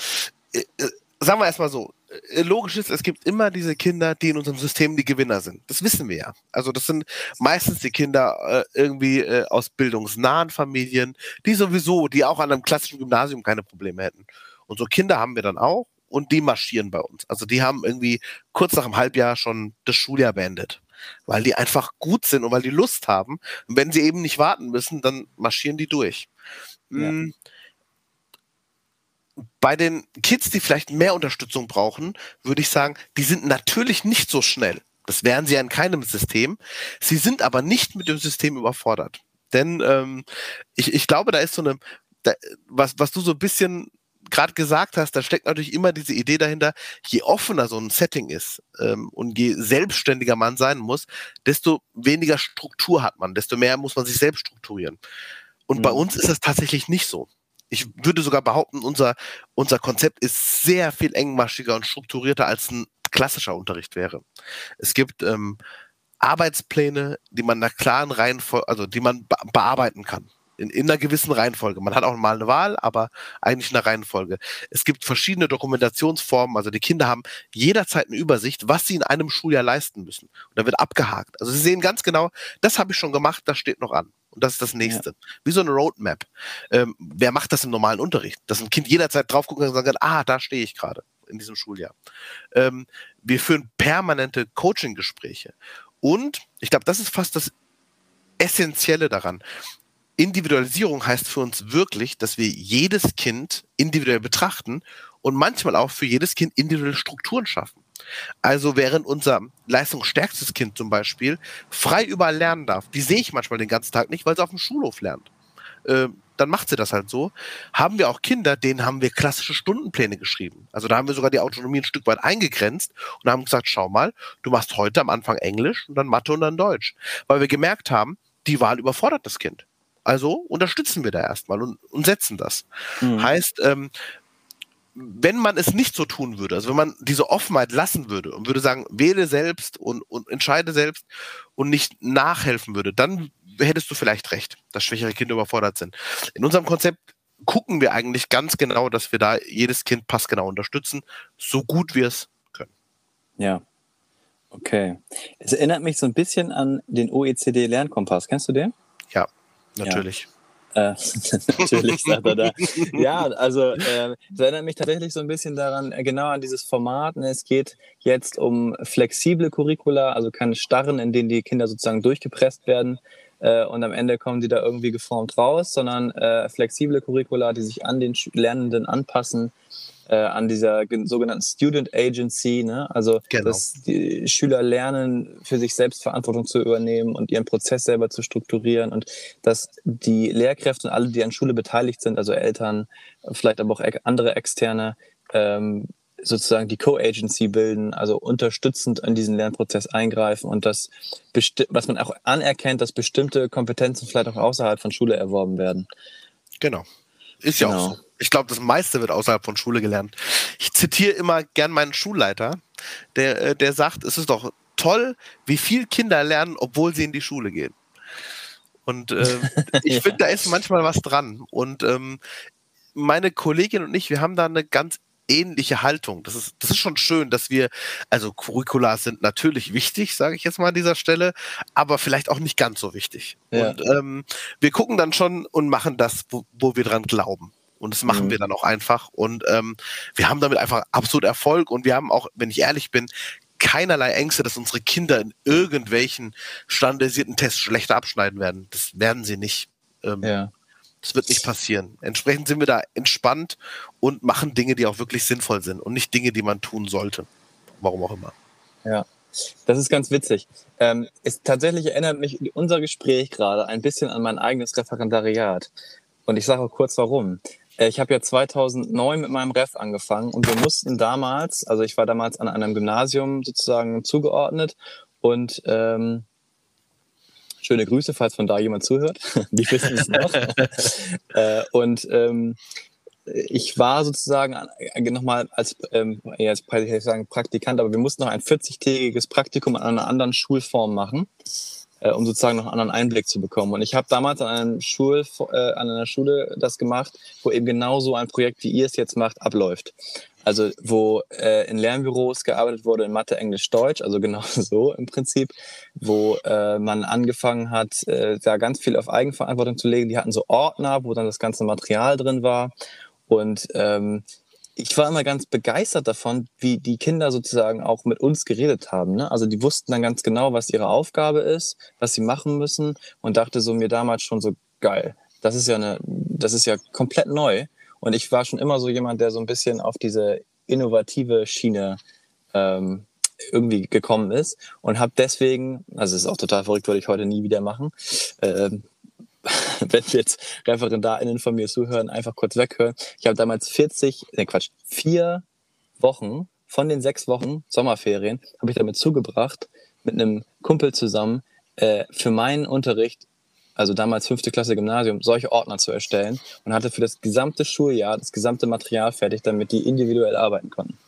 äh, äh, sagen wir erstmal so, logisch ist, es gibt immer diese Kinder, die in unserem System die Gewinner sind. Das wissen wir ja. Also das sind meistens die Kinder äh, irgendwie äh, aus bildungsnahen Familien, die sowieso, die auch an einem klassischen Gymnasium keine Probleme hätten. Und so Kinder haben wir dann auch und die marschieren bei uns. Also die haben irgendwie kurz nach einem Halbjahr schon das Schuljahr beendet, weil die einfach gut sind und weil die Lust haben. Und wenn sie eben nicht warten müssen, dann marschieren die durch. Ja. Mm bei den Kids, die vielleicht mehr Unterstützung brauchen, würde ich sagen, die sind natürlich nicht so schnell. Das wären sie ja in keinem System. Sie sind aber nicht mit dem System überfordert. Denn ähm, ich, ich glaube, da ist so eine, da, was, was du so ein bisschen gerade gesagt hast, da steckt natürlich immer diese Idee dahinter, je offener so ein Setting ist ähm, und je selbstständiger man sein muss, desto weniger Struktur hat man, desto mehr muss man sich selbst strukturieren. Und mhm. bei uns ist das tatsächlich nicht so. Ich würde sogar behaupten, unser, unser Konzept ist sehr viel engmaschiger und strukturierter als ein klassischer Unterricht wäre. Es gibt ähm, Arbeitspläne, die man nach klaren Reihenfolge, also die man be bearbeiten kann. In, in, einer gewissen Reihenfolge. Man hat auch mal eine Wahl, aber eigentlich in einer Reihenfolge. Es gibt verschiedene Dokumentationsformen, also die Kinder haben jederzeit eine Übersicht, was sie in einem Schuljahr leisten müssen. Und da wird abgehakt. Also sie sehen ganz genau, das habe ich schon gemacht, das steht noch an. Und das ist das nächste. Ja. Wie so eine Roadmap. Ähm, wer macht das im normalen Unterricht? Dass ein Kind jederzeit drauf gucken kann und sagen kann, ah, da stehe ich gerade in diesem Schuljahr. Ähm, wir führen permanente Coaching-Gespräche. Und ich glaube, das ist fast das Essentielle daran. Individualisierung heißt für uns wirklich, dass wir jedes Kind individuell betrachten und manchmal auch für jedes Kind individuelle Strukturen schaffen. Also während unser leistungsstärkstes Kind zum Beispiel frei überall lernen darf, die sehe ich manchmal den ganzen Tag nicht, weil sie auf dem Schulhof lernt. Äh, dann macht sie das halt so. Haben wir auch Kinder, denen haben wir klassische Stundenpläne geschrieben. Also da haben wir sogar die Autonomie ein Stück weit eingegrenzt und haben gesagt, schau mal, du machst heute am Anfang Englisch und dann Mathe und dann Deutsch. Weil wir gemerkt haben, die Wahl überfordert das Kind. Also unterstützen wir da erstmal und, und setzen das. Mhm. Heißt, ähm, wenn man es nicht so tun würde, also wenn man diese Offenheit lassen würde und würde sagen, wähle selbst und, und entscheide selbst und nicht nachhelfen würde, dann hättest du vielleicht recht, dass schwächere Kinder überfordert sind. In unserem Konzept gucken wir eigentlich ganz genau, dass wir da jedes Kind passgenau unterstützen, so gut wir es können. Ja. Okay. Es erinnert mich so ein bisschen an den OECD-Lernkompass. Kennst du den? Ja, natürlich. Ja. Äh, natürlich, sagt er da. Ja, also äh, das erinnert mich tatsächlich so ein bisschen daran, äh, genau an dieses Format. Ne? Es geht jetzt um flexible Curricula, also keine starren, in denen die Kinder sozusagen durchgepresst werden, äh, und am Ende kommen die da irgendwie geformt raus, sondern äh, flexible Curricula, die sich an den Lernenden anpassen, äh, an dieser sogenannten Student Agency, ne? also genau. dass die Schüler lernen, für sich selbst Verantwortung zu übernehmen und ihren Prozess selber zu strukturieren und dass die Lehrkräfte und alle, die an Schule beteiligt sind, also Eltern, vielleicht aber auch andere Externe, ähm, sozusagen die Co-Agency bilden, also unterstützend in diesen Lernprozess eingreifen und das, was man auch anerkennt, dass bestimmte Kompetenzen vielleicht auch außerhalb von Schule erworben werden. Genau. Ist ja genau. auch so. Ich glaube, das meiste wird außerhalb von Schule gelernt. Ich zitiere immer gern meinen Schulleiter, der, äh, der sagt, es ist doch toll, wie viel Kinder lernen, obwohl sie in die Schule gehen. Und äh, ich finde, da ist manchmal was dran. Und ähm, meine Kollegin und ich, wir haben da eine ganz ähnliche Haltung. Das ist, das ist schon schön, dass wir, also Curricula sind natürlich wichtig, sage ich jetzt mal an dieser Stelle, aber vielleicht auch nicht ganz so wichtig. Ja. Und ähm, wir gucken dann schon und machen das, wo, wo wir dran glauben. Und das machen mhm. wir dann auch einfach. Und ähm, wir haben damit einfach absolut Erfolg. Und wir haben auch, wenn ich ehrlich bin, keinerlei Ängste, dass unsere Kinder in irgendwelchen standardisierten Tests schlechter abschneiden werden. Das werden sie nicht. Ähm, ja. Das wird nicht passieren. Entsprechend sind wir da entspannt und machen Dinge, die auch wirklich sinnvoll sind und nicht Dinge, die man tun sollte. Warum auch immer. Ja, das ist ganz witzig. Ähm, es tatsächlich erinnert mich unser Gespräch gerade ein bisschen an mein eigenes Referendariat. Und ich sage auch kurz warum. Äh, ich habe ja 2009 mit meinem Ref angefangen und wir mussten damals, also ich war damals an einem Gymnasium sozusagen zugeordnet und ähm, Schöne Grüße, falls von da jemand zuhört. Die wissen es noch. äh, und ähm, ich war sozusagen nochmal als, ähm, ja, als sagen Praktikant, aber wir mussten noch ein 40-tägiges Praktikum an einer anderen Schulform machen, äh, um sozusagen noch einen anderen Einblick zu bekommen. Und ich habe damals an, Schul, äh, an einer Schule das gemacht, wo eben genau so ein Projekt, wie ihr es jetzt macht, abläuft. Also wo äh, in Lernbüros gearbeitet wurde in Mathe, Englisch, Deutsch, also genau so im Prinzip, wo äh, man angefangen hat, äh, da ganz viel auf Eigenverantwortung zu legen. Die hatten so Ordner, wo dann das ganze Material drin war. Und ähm, ich war immer ganz begeistert davon, wie die Kinder sozusagen auch mit uns geredet haben. Ne? Also die wussten dann ganz genau, was ihre Aufgabe ist, was sie machen müssen und dachte so mir damals schon so geil. Das ist ja eine, das ist ja komplett neu. Und ich war schon immer so jemand, der so ein bisschen auf diese innovative Schiene ähm, irgendwie gekommen ist und habe deswegen, also es ist auch total verrückt, würde ich heute nie wieder machen, äh, wenn jetzt ReferendarInnen von mir zuhören, einfach kurz weghören. Ich habe damals 40, ne Quatsch, vier Wochen von den sechs Wochen Sommerferien habe ich damit zugebracht, mit einem Kumpel zusammen äh, für meinen Unterricht, also damals fünfte Klasse Gymnasium, solche Ordner zu erstellen und hatte für das gesamte Schuljahr das gesamte Material fertig, damit die individuell arbeiten konnten.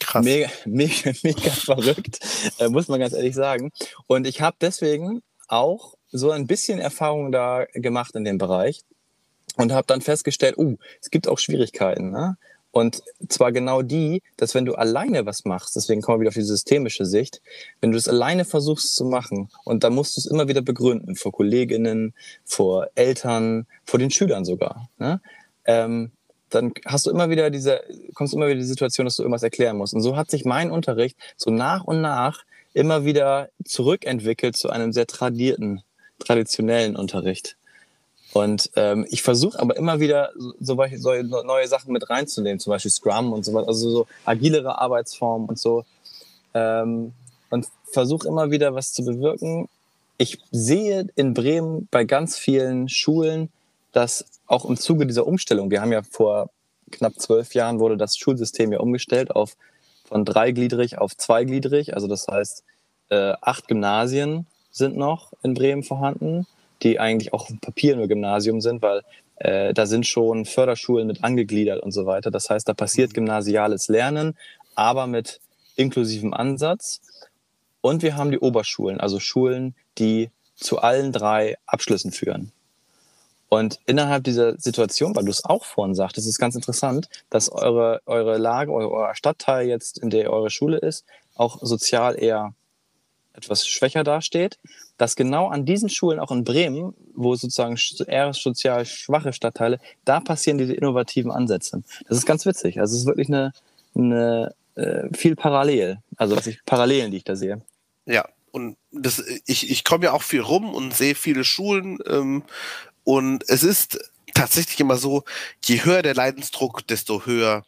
Krass. Mega, mega, mega verrückt, äh, muss man ganz ehrlich sagen. Und ich habe deswegen auch so ein bisschen Erfahrung da gemacht in dem Bereich und habe dann festgestellt, uh, es gibt auch Schwierigkeiten. Ne? Und zwar genau die, dass wenn du alleine was machst, deswegen kommen wir wieder auf die systemische Sicht, wenn du es alleine versuchst zu machen und dann musst du es immer wieder begründen, vor Kolleginnen, vor Eltern, vor den Schülern sogar, ne? ähm, dann hast du immer wieder diese, kommst immer wieder die Situation, dass du irgendwas erklären musst. Und so hat sich mein Unterricht so nach und nach immer wieder zurückentwickelt zu einem sehr tradierten, traditionellen Unterricht. Und ähm, ich versuche aber immer wieder so, so, neue Sachen mit reinzunehmen, zum Beispiel Scrum und so was, also so agilere Arbeitsformen und so. Ähm, und versuche immer wieder was zu bewirken. Ich sehe in Bremen bei ganz vielen Schulen, dass auch im Zuge dieser Umstellung, wir haben ja vor knapp zwölf Jahren wurde das Schulsystem ja umgestellt auf von dreigliedrig auf zweigliedrig. Also das heißt, äh, acht Gymnasien sind noch in Bremen vorhanden die eigentlich auch auf Papier nur Gymnasium sind, weil äh, da sind schon Förderschulen mit angegliedert und so weiter. Das heißt, da passiert mhm. gymnasiales Lernen, aber mit inklusivem Ansatz. Und wir haben die Oberschulen, also Schulen, die zu allen drei Abschlüssen führen. Und innerhalb dieser Situation, weil du es auch vorhin sagtest, ist ganz interessant, dass eure, eure Lage, euer Stadtteil jetzt, in der eure Schule ist, auch sozial eher etwas schwächer dasteht, dass genau an diesen Schulen, auch in Bremen, wo sozusagen eher sozial schwache Stadtteile, da passieren diese innovativen Ansätze. Das ist ganz witzig. Also es ist wirklich eine, eine äh, viel parallel, also was ich Parallelen, die ich da sehe. Ja, und das, ich, ich komme ja auch viel rum und sehe viele Schulen ähm, und es ist tatsächlich immer so, je höher der Leidensdruck, desto höher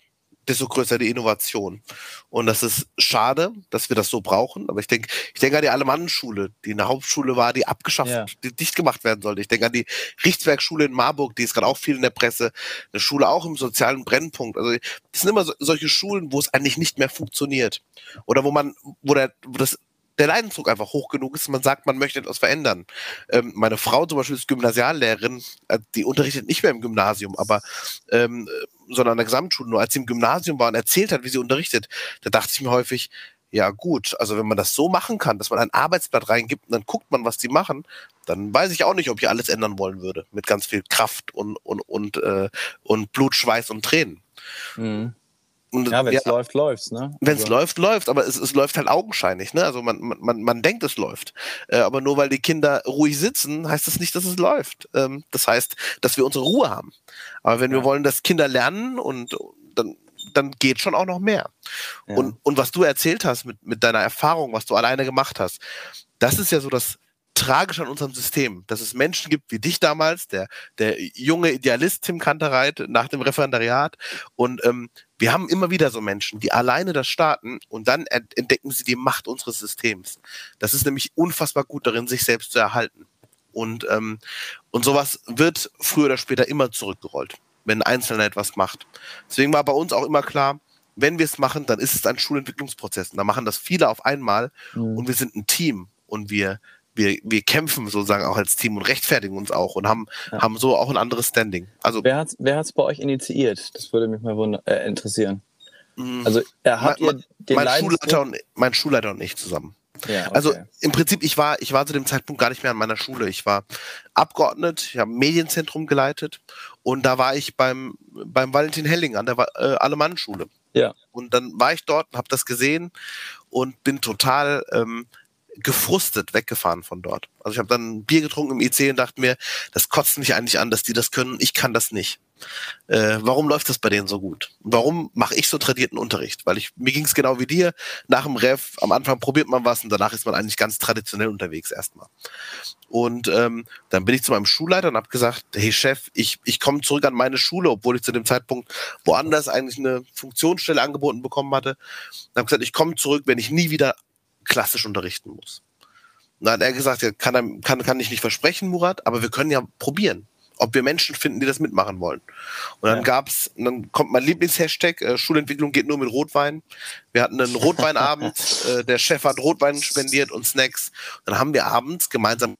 desto größer die Innovation. Und das ist schade, dass wir das so brauchen. Aber ich denke, ich denke an die Alemannenschule, die eine Hauptschule war, die abgeschafft, ja. die dicht gemacht werden sollte. Ich denke an die Richtswerkschule in Marburg, die ist gerade auch viel in der Presse. Eine Schule auch im sozialen Brennpunkt. Also das sind immer so, solche Schulen, wo es eigentlich nicht mehr funktioniert. Oder wo man, wo der, wo das der Leidensdruck einfach hoch genug ist, man sagt, man möchte etwas verändern. Ähm, meine Frau zum Beispiel ist Gymnasiallehrerin, äh, die unterrichtet nicht mehr im Gymnasium, aber ähm, sondern an der Gesamtschule. Nur als sie im Gymnasium war und erzählt hat, wie sie unterrichtet, da dachte ich mir häufig, ja gut, also wenn man das so machen kann, dass man ein Arbeitsblatt reingibt und dann guckt man, was die machen, dann weiß ich auch nicht, ob ich alles ändern wollen würde. Mit ganz viel Kraft und, und, und, äh, und Blut, Schweiß und Tränen. Mhm. Und, ja, wenn es ja, läuft, läuft's, ne? Wenn es also. läuft, läuft, aber es, es läuft halt augenscheinlich, ne? Also man, man, man denkt, es läuft. Äh, aber nur weil die Kinder ruhig sitzen, heißt das nicht, dass es läuft. Ähm, das heißt, dass wir unsere Ruhe haben. Aber wenn ja. wir wollen, dass Kinder lernen und dann, dann geht schon auch noch mehr. Ja. Und, und was du erzählt hast mit, mit deiner Erfahrung, was du alleine gemacht hast, das ist ja so das, tragisch an unserem System, dass es Menschen gibt wie dich damals, der, der junge Idealist Tim Kantereit nach dem Referendariat. Und ähm, wir haben immer wieder so Menschen, die alleine das starten und dann entdecken sie die Macht unseres Systems. Das ist nämlich unfassbar gut darin, sich selbst zu erhalten. Und, ähm, und sowas wird früher oder später immer zurückgerollt, wenn ein Einzelner etwas macht. Deswegen war bei uns auch immer klar, wenn wir es machen, dann ist es ein Schulentwicklungsprozess. Und da machen das viele auf einmal mhm. und wir sind ein Team und wir wir, wir kämpfen sozusagen auch als Team und rechtfertigen uns auch und haben, ja. haben so auch ein anderes Standing. Also, wer hat es wer hat's bei euch initiiert? Das würde mich mal wunder, äh, interessieren. Mhm. Also er hat mein, ihr mein, Schulleiter und, mein Schulleiter und ich zusammen. Ja, okay. Also im Prinzip, ich war, ich war zu dem Zeitpunkt gar nicht mehr an meiner Schule. Ich war Abgeordnet, ich habe ein Medienzentrum geleitet und da war ich beim, beim Valentin Helling an der äh, Alemannenschule. Ja. Und dann war ich dort und habe das gesehen und bin total ähm, gefrustet weggefahren von dort. Also ich habe dann Bier getrunken im IC und dachte mir, das kotzt mich eigentlich an, dass die das können, ich kann das nicht. Äh, warum läuft das bei denen so gut? Warum mache ich so tradierten Unterricht? Weil ich mir ging es genau wie dir. Nach dem Ref, am Anfang probiert man was und danach ist man eigentlich ganz traditionell unterwegs erstmal. Und ähm, dann bin ich zu meinem Schulleiter und habe gesagt, hey Chef, ich, ich komme zurück an meine Schule, obwohl ich zu dem Zeitpunkt woanders eigentlich eine Funktionsstelle angeboten bekommen hatte. Und habe gesagt, ich komme zurück, wenn ich nie wieder klassisch unterrichten muss. dann hat er gesagt, ja, kann, kann, kann ich nicht versprechen, Murat, aber wir können ja probieren ob wir Menschen finden, die das mitmachen wollen. Und dann ja. gab's, dann kommt mein Lieblingshashtag, äh, Schulentwicklung geht nur mit Rotwein. Wir hatten einen Rotweinabend, äh, der Chef hat Rotwein spendiert und Snacks. Dann haben wir abends gemeinsam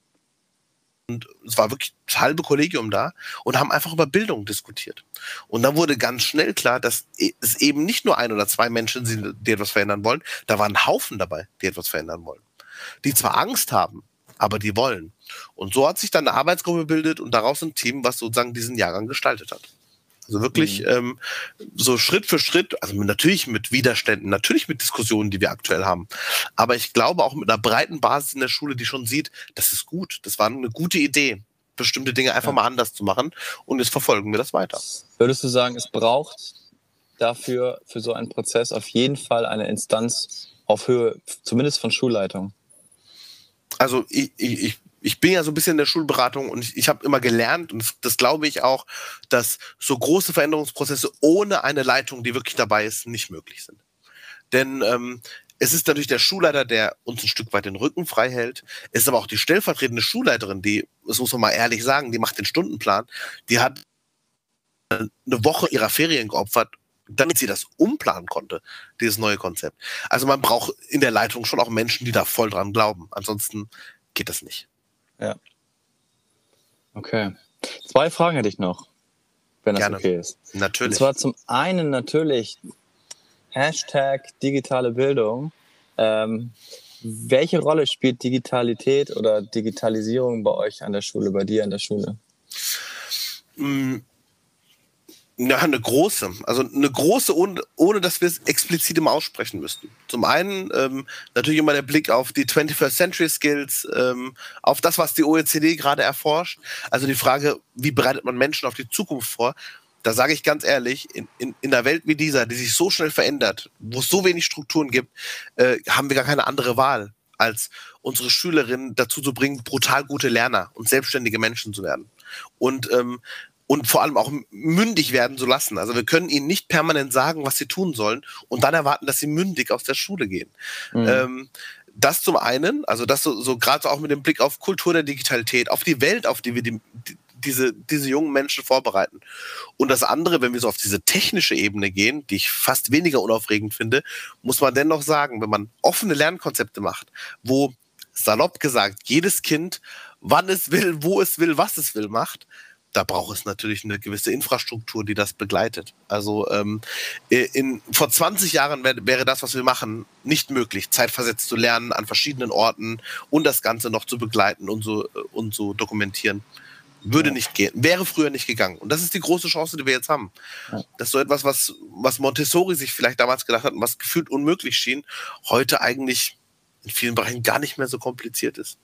und es war wirklich das halbe Kollegium da und haben einfach über Bildung diskutiert. Und dann wurde ganz schnell klar, dass e, es eben nicht nur ein oder zwei Menschen sind, die etwas verändern wollen, da waren Haufen dabei, die etwas verändern wollen. Die zwar Angst haben, aber die wollen. Und so hat sich dann eine Arbeitsgruppe gebildet und daraus ein Team, was sozusagen diesen Jahrgang gestaltet hat. Also wirklich mhm. ähm, so Schritt für Schritt, also natürlich mit Widerständen, natürlich mit Diskussionen, die wir aktuell haben. Aber ich glaube auch mit einer breiten Basis in der Schule, die schon sieht, das ist gut, das war eine gute Idee, bestimmte Dinge einfach ja. mal anders zu machen. Und jetzt verfolgen wir das weiter. Würdest du sagen, es braucht dafür, für so einen Prozess auf jeden Fall eine Instanz auf Höhe, zumindest von Schulleitung? also ich, ich, ich bin ja so ein bisschen in der Schulberatung und ich, ich habe immer gelernt, und das glaube ich auch, dass so große Veränderungsprozesse ohne eine Leitung, die wirklich dabei ist, nicht möglich sind. Denn ähm, es ist natürlich der Schulleiter, der uns ein Stück weit den Rücken frei hält. Es ist aber auch die stellvertretende Schulleiterin, die, das muss man mal ehrlich sagen, die macht den Stundenplan. Die hat eine Woche ihrer Ferien geopfert, damit sie das umplanen konnte, dieses neue Konzept. Also man braucht in der Leitung schon auch Menschen, die da voll dran glauben. Ansonsten geht das nicht. Ja. Okay. Zwei Fragen hätte ich noch, wenn das Gerne. okay ist. Natürlich. Und zwar zum einen natürlich Hashtag digitale Bildung. Ähm, welche Rolle spielt Digitalität oder Digitalisierung bei euch an der Schule, bei dir an der Schule? Ja, eine große. Also eine große, ohne, ohne dass wir es explizit immer aussprechen müssten. Zum einen ähm, natürlich immer der Blick auf die 21st Century Skills, ähm, auf das, was die OECD gerade erforscht. Also die Frage, wie bereitet man Menschen auf die Zukunft vor? Da sage ich ganz ehrlich, in, in, in einer Welt wie dieser, die sich so schnell verändert, wo es so wenig Strukturen gibt, äh, haben wir gar keine andere Wahl, als unsere Schülerinnen dazu zu bringen, brutal gute Lerner und selbstständige Menschen zu werden. Und ähm, und vor allem auch mündig werden zu lassen. Also wir können ihnen nicht permanent sagen, was sie tun sollen und dann erwarten, dass sie mündig aus der Schule gehen. Mhm. Ähm, das zum einen, also das so, so gerade auch mit dem Blick auf Kultur der Digitalität, auf die Welt, auf die wir die, die, diese, diese jungen Menschen vorbereiten. Und das andere, wenn wir so auf diese technische Ebene gehen, die ich fast weniger unaufregend finde, muss man dennoch sagen, wenn man offene Lernkonzepte macht, wo salopp gesagt jedes Kind wann es will, wo es will, was es will macht, da braucht es natürlich eine gewisse Infrastruktur, die das begleitet. Also ähm, in, vor 20 Jahren wär, wäre das, was wir machen, nicht möglich, zeitversetzt zu lernen an verschiedenen Orten und das Ganze noch zu begleiten und so, und so dokumentieren. Würde ja. nicht gehen, wäre früher nicht gegangen. Und das ist die große Chance, die wir jetzt haben. Ja. Das ist so etwas, was, was Montessori sich vielleicht damals gedacht hat und was gefühlt unmöglich schien, heute eigentlich in vielen Bereichen gar nicht mehr so kompliziert ist.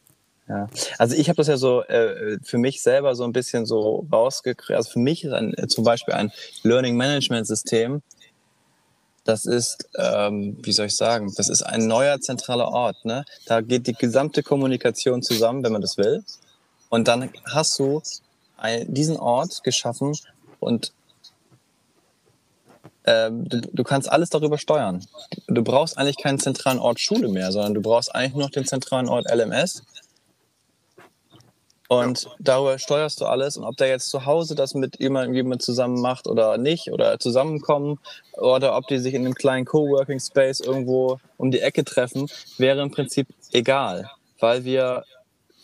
Ja. Also ich habe das ja so äh, für mich selber so ein bisschen so rausgekriegt. Also für mich ist ein, äh, zum Beispiel ein Learning Management System, das ist, ähm, wie soll ich sagen, das ist ein neuer zentraler Ort. Ne? Da geht die gesamte Kommunikation zusammen, wenn man das will. Und dann hast du ein, diesen Ort geschaffen und ähm, du, du, kannst alles darüber steuern. Du brauchst eigentlich keinen zentralen Ort Schule mehr, sondern du brauchst eigentlich nur noch den zentralen Ort LMS und darüber steuerst du alles. Und ob der jetzt zu Hause das mit jemandem zusammen macht oder nicht, oder zusammenkommen, oder ob die sich in einem kleinen Coworking Space irgendwo um die Ecke treffen, wäre im Prinzip egal, weil wir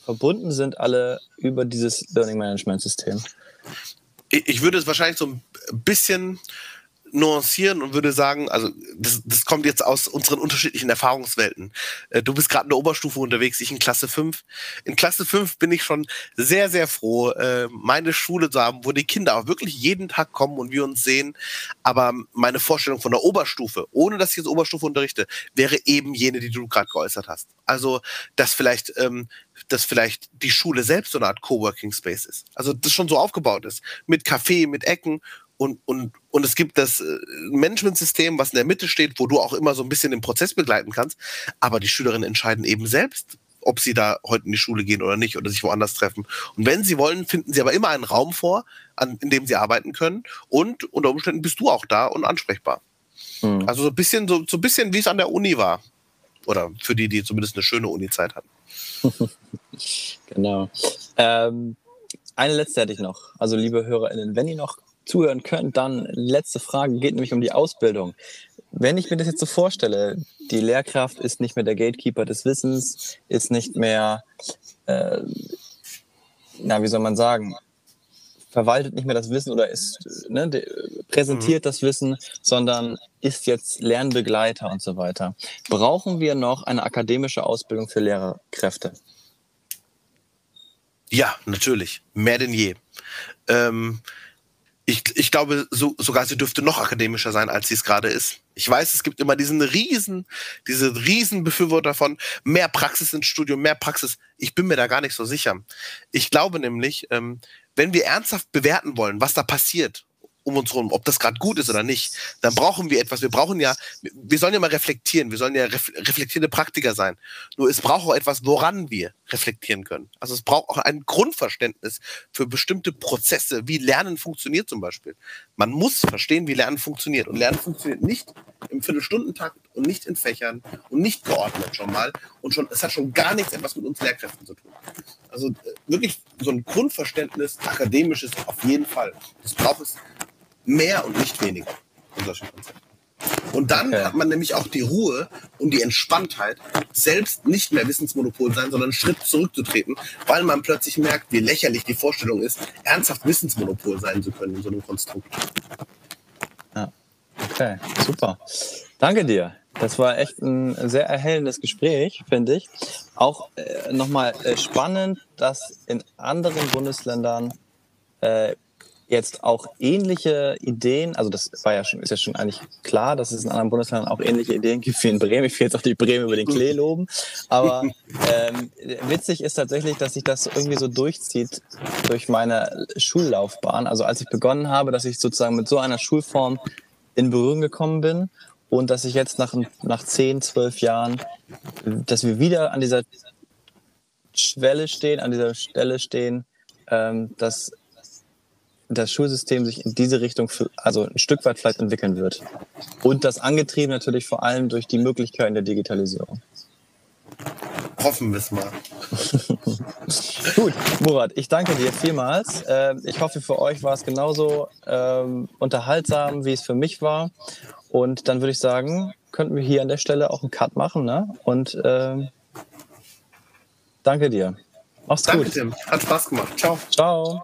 verbunden sind alle über dieses Learning Management System. Ich würde es wahrscheinlich so ein bisschen nuancieren und würde sagen, also das, das kommt jetzt aus unseren unterschiedlichen Erfahrungswelten. Äh, du bist gerade in der Oberstufe unterwegs, ich in Klasse 5. In Klasse 5 bin ich schon sehr, sehr froh, äh, meine Schule zu haben, wo die Kinder auch wirklich jeden Tag kommen und wir uns sehen. Aber meine Vorstellung von der Oberstufe, ohne dass ich jetzt Oberstufe unterrichte, wäre eben jene, die du gerade geäußert hast. Also, dass vielleicht, ähm, dass vielleicht die Schule selbst so eine Art Coworking Space ist. Also, das schon so aufgebaut ist. Mit Café, mit Ecken und, und, und es gibt das äh, Management-System, was in der Mitte steht, wo du auch immer so ein bisschen den Prozess begleiten kannst. Aber die Schülerinnen entscheiden eben selbst, ob sie da heute in die Schule gehen oder nicht oder sich woanders treffen. Und wenn sie wollen, finden sie aber immer einen Raum vor, an, in dem sie arbeiten können. Und unter Umständen bist du auch da und ansprechbar. Mhm. Also so ein bisschen, so, so ein bisschen, wie es an der Uni war. Oder für die, die zumindest eine schöne Uni-Zeit hatten. genau. Ähm, eine letzte hätte ich noch. Also, liebe HörerInnen, wenn ihr noch zuhören könnt, dann letzte Frage geht nämlich um die Ausbildung. Wenn ich mir das jetzt so vorstelle, die Lehrkraft ist nicht mehr der Gatekeeper des Wissens, ist nicht mehr, äh, na, wie soll man sagen, verwaltet nicht mehr das Wissen oder ist, ne, präsentiert mhm. das Wissen, sondern ist jetzt Lernbegleiter und so weiter. Brauchen wir noch eine akademische Ausbildung für Lehrerkräfte? Ja, natürlich. Mehr denn je. Ähm, ich, ich glaube so, sogar, sie dürfte noch akademischer sein, als sie es gerade ist. Ich weiß, es gibt immer diesen riesen, diese riesen Befürworter von mehr Praxis ins Studium, mehr Praxis. Ich bin mir da gar nicht so sicher. Ich glaube nämlich, ähm, wenn wir ernsthaft bewerten wollen, was da passiert um uns herum, ob das gerade gut ist oder nicht, dann brauchen wir etwas. Wir brauchen ja, wir sollen ja mal reflektieren, wir sollen ja ref reflektierende Praktiker sein. Nur es braucht auch etwas, woran wir reflektieren können. Also es braucht auch ein Grundverständnis für bestimmte Prozesse, wie Lernen funktioniert zum Beispiel. Man muss verstehen, wie Lernen funktioniert. Und Lernen funktioniert nicht im Viertelstundentakt und nicht in Fächern und nicht geordnet schon mal. Und schon, es hat schon gar nichts etwas mit uns Lehrkräften zu tun. Also äh, wirklich so ein Grundverständnis, akademisches auf jeden Fall. Das braucht es mehr und nicht weniger von solchen Konzepten. Und dann okay. hat man nämlich auch die Ruhe und die Entspanntheit, selbst nicht mehr Wissensmonopol sein, sondern einen Schritt zurückzutreten, weil man plötzlich merkt, wie lächerlich die Vorstellung ist, ernsthaft Wissensmonopol sein zu können in so einem Konstrukt. Ja, okay, super. Danke dir. Das war echt ein sehr erhellendes Gespräch, finde ich. Auch äh, nochmal äh, spannend, dass in anderen Bundesländern äh, jetzt auch ähnliche Ideen, also das war ja schon, ist ja schon eigentlich klar, dass es in anderen Bundesländern auch ähnliche Ideen gibt wie in Bremen. Ich will jetzt auch die Bremen über den Klee loben. Aber ähm, witzig ist tatsächlich, dass sich das irgendwie so durchzieht durch meine Schullaufbahn. Also als ich begonnen habe, dass ich sozusagen mit so einer Schulform in Berührung gekommen bin und dass ich jetzt nach, nach 10, 12 Jahren, dass wir wieder an dieser Schwelle stehen, an dieser Stelle stehen, ähm, dass das Schulsystem sich in diese Richtung für, also ein Stück weit vielleicht entwickeln wird. Und das angetrieben natürlich vor allem durch die Möglichkeiten der Digitalisierung. Hoffen wir es mal. Gut, Murat, ich danke dir vielmals. Ähm, ich hoffe, für euch war es genauso ähm, unterhaltsam, wie es für mich war. Und dann würde ich sagen, könnten wir hier an der Stelle auch einen Cut machen. Ne? Und ähm, danke dir. Mach's danke, gut. Danke, Tim. Hat Spaß gemacht. Ciao. Ciao.